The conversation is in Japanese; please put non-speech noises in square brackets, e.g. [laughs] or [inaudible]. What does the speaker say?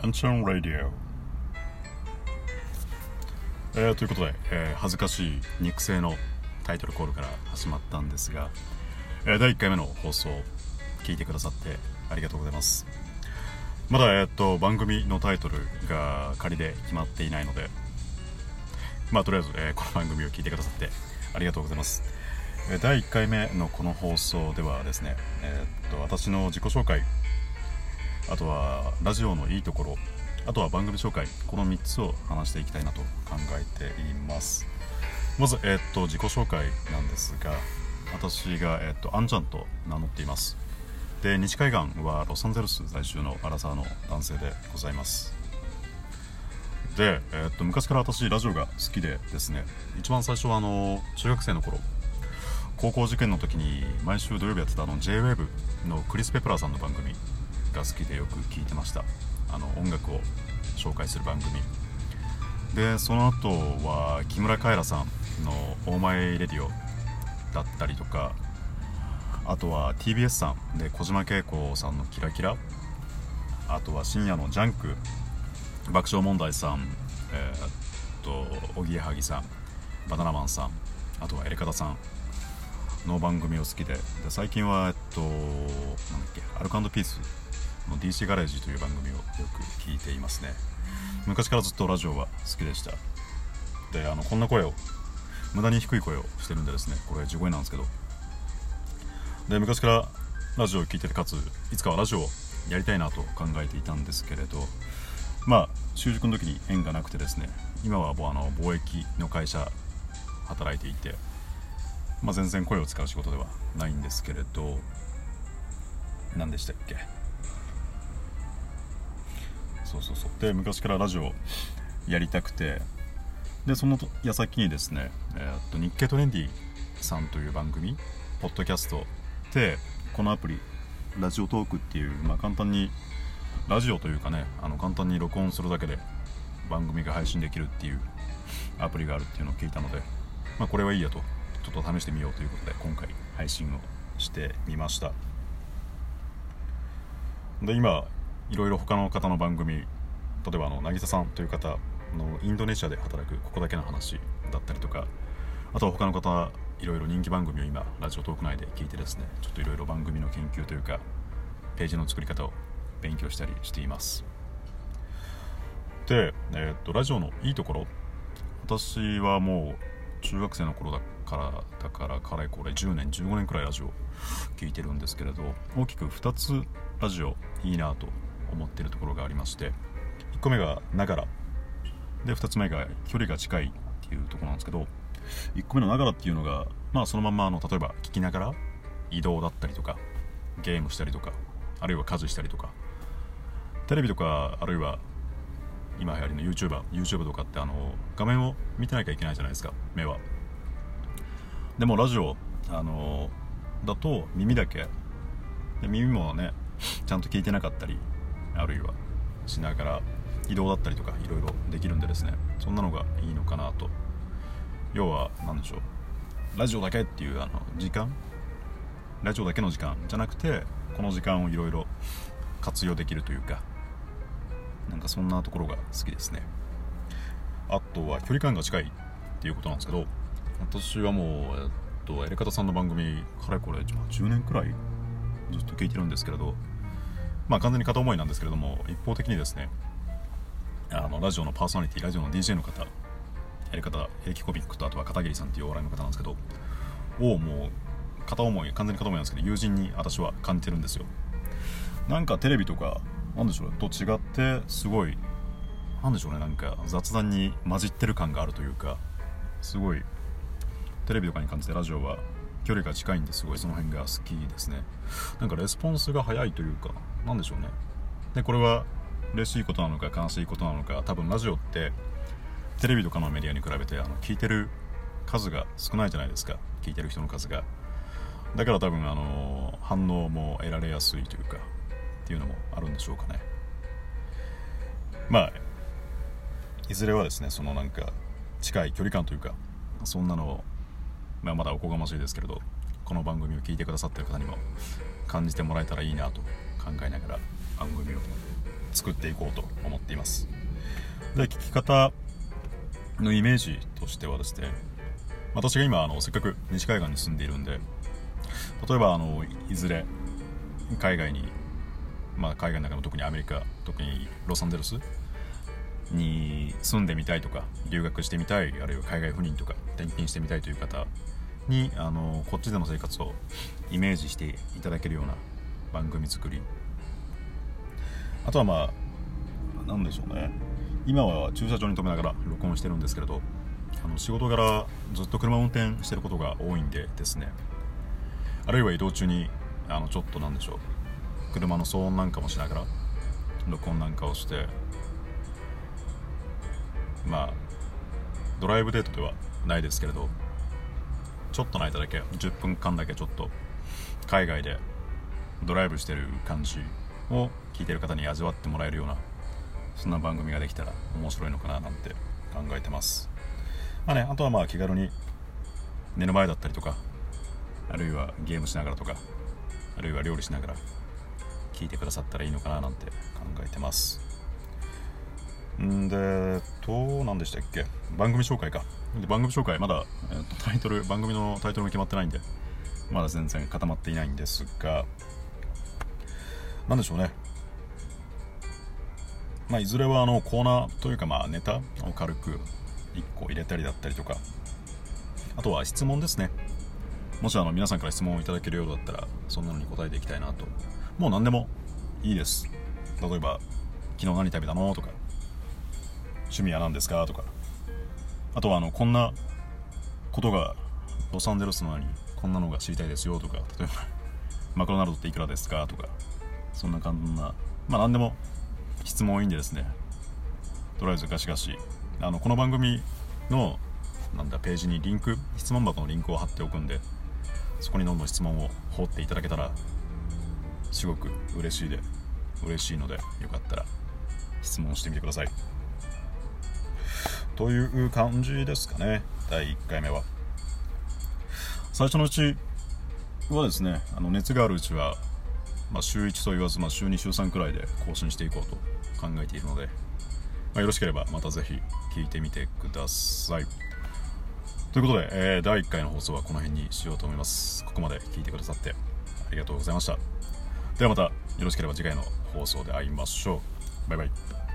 アンチョン・ラディオ、えー、ということで、えー、恥ずかしい肉声のタイトルコールから始まったんですが、えー、第1回目の放送聞いてくださってありがとうございます。まだ、えー、っと番組のタイトルが仮で決まっていないのでまあとりあえず、えー、この番組を聞いてくださってありがとうございます。第1回目のこの放送ではですね、えー、っと私の自己紹介あとはラジオのいいところあとは番組紹介この3つを話していきたいなと考えています。まず、えー、っと自己紹介なんですが私が、えー、っとアンちゃんと名乗っています。で西海岸はロサンゼルス在住のアラサーの男性でございます。で、えー、っと昔から私ラジオが好きでですね一番最初はあの中学生の頃高校受験の時に毎週土曜日やってたあの JWAVE のクリス・ペプラーさんの番組が好きでよく聴いてました。あの音楽を紹介する番組。でその後は木村カエラさんの「オーマイレディオ」だったりとかあとは TBS さんで小島慶子さんの「キラキラ」あとは深夜の「ジャンク」爆笑問題さんえー、っとおぎやはぎさんバナナマンさんあとはエレカタさんの番組を好きでで最近はえっとなんだっけアルカンピースの DC ガレージという番組をよく聞いていますね。昔からずっとラジオは好きでした。であのこんな声を無駄に低い声をしてるんでですねこれ地声なんですけど。で昔からラジオを聴いててかついつかはラジオをやりたいなと考えていたんですけれど。まあ習熟の時に縁がなくてですね今はもうあの貿易の会社働いていて、まあ、全然声を使う仕事ではないんですけれど。何でしたっけ？そうそうそう。で昔からラジオやりたくて。でその矢先にですね、えー、っと日経トレンディさんという番組ポッドキャストでこのアプリラジオトークっていう、まあ、簡単にラジオというかねあの簡単に録音するだけで番組が配信できるっていうアプリがあるっていうのを聞いたので、まあ、これはいいやと。ちょっと試してみようということで今回配信をしてみました。で今いろいろ他の方の番組例えばあの渚さんという方のインドネシアで働くここだけの話だったりとかあとは他の方いろいろ人気番組を今ラジオトーク内で聞いてですねちょっといろいろ番組の研究というかページの作り方を勉強したりしています。で、えー、っとラジオのいいところ。私はもう中学生の頃だからだからかれこれ10年15年くらいラジオ聞いてるんですけれど大きく2つラジオいいなと思ってるところがありまして1個目がながら。で2つ目が距離が近いっていうところなんですけど1個目のながらっていうのがまあそのままあの例えば聞きながら移動だったりとかゲームしたりとかあるいは家事したりとかテレビとかあるいは今流行りの YouTuber YouTube とかってあの画面を見てなきゃいけないじゃないですか目は。でもラジオあのだと耳だけ。で耳もねちゃんと聞いてなかったりあるいはしながら移動だったりとかいろいろできるんでですね。そんなのがいいのかなと。要は何でしょう。ラジオだけっていうあの時間。ラジオだけの時間じゃなくてこの時間をいろいろ活用できるというか。なんかそんなところが好きですね。あとは距離感が近いっていうことなんですけど私はもう、えっと、エレカタさんの番組かれこれ10年くらいずっと聞いてるんですけれどまあ完全に片思いなんですけれども一方的にですねあのラジオのパーソナリティラジオの DJ の方やり方平気コミックとあとは片桐さんっていうお笑いの方なんですけどをもう片思い完全に片思いなんですけど友人に私は感じてるんですよ。なんかテレビとかなんでしょうと違ってすごいなんでしょうねなんか雑談に混じってる感があるというかすごいテレビとかに感じてラジオは距離が近いんですごいその辺が好きですね。なんかレスポンスが早いというかなんでしょうね。でこれは嬉しいことなのか悲しいことなのか多分ラジオってテレビとかのメディアに比べてあの聞いてる数が少ないじゃないですか。聞いてる人の数が。だから多分あの反応も得られやすいというかっていうのもあるんでしょうかね。まあいずれはですねそのなんか近い距離感というかそんなのを、まあ、まだおこがましいですけれどこの番組を聞いてくださってる方にも感じてもらえたらいいなと考えながら番組を作っていこうと思っています。で聞き方のイメージとしてはですね私が今あのせっかく西海岸に住んでいるんで例えばあのいずれ海外に、まあ、海外の中の特にアメリカ特にロサンゼルスに住んでみたいとか留学してみたいあるいは海外赴任とか転勤してみたいという方にあのこっちでの生活をイメージしていただけるような番組作り。あとはまあ何でしょうね。今は駐車場に止めながら録音してるんですけれどあの仕事柄ずっと車を運転してることが多いんでですね。あるいは移動中にあのちょっとなんでしょう。車の騒音なんかもしながら録音なんかをしてまあドライブデートではないですけれどちょっとの間だけ10分間だけちょっと海外でドライブしてる感じを聞いてる方に味わってもらえるようなそんな番組ができたら面白いのかななんて考えてます。まあねあとはまあ気軽に寝る前だったりとかあるいはゲームしながらとかあるいは料理しながら聞いてくださったらいいのかななんて考えてます。んでと何でしたっけ？番組紹介か。で番組紹介まだ、えー、とタイトル番組のタイトルも決まってないんでまだ全然固まっていないんですが何でしょうね。まあいずれはあのコーナーというかまあネタを軽く1個入れたりだったりとかあとは質問ですね。もしあの皆さんから質問をいただけるようだったらそんなのに答えていきたいなと。もう何でもいいです。例えば昨日何食べたの？とか。趣味は何ですか？とか。あとはあのこんなことがロサンゼルスのにこんなのが知りたいですよとか。例えば [laughs] マクドナルドっていくらですか？とか。そんな感じなまあ何でも質問いいんでですね。とりあえずガシガシ。あのこの番組のなんだページにリンク質問箱のリンクを貼っておくんでそこにどんどん質問を放っていただけたらすごく嬉しいで嬉しいのでよかったら質問してみてください。という感じですかね。第1回目は。最初のうちはですねあの熱があるうちは、まあ、週1と言わず、まあ、週2週3くらいで更新していこうと考えているので、まあ、よろしければまたぜひ聞いてみてください。ということで、えー、第1回の放送はこの辺にしようと思います。ここまで聞いてくださってありがとうございました。ではまたよろしければ次回の放送で会いましょう。バイバイ。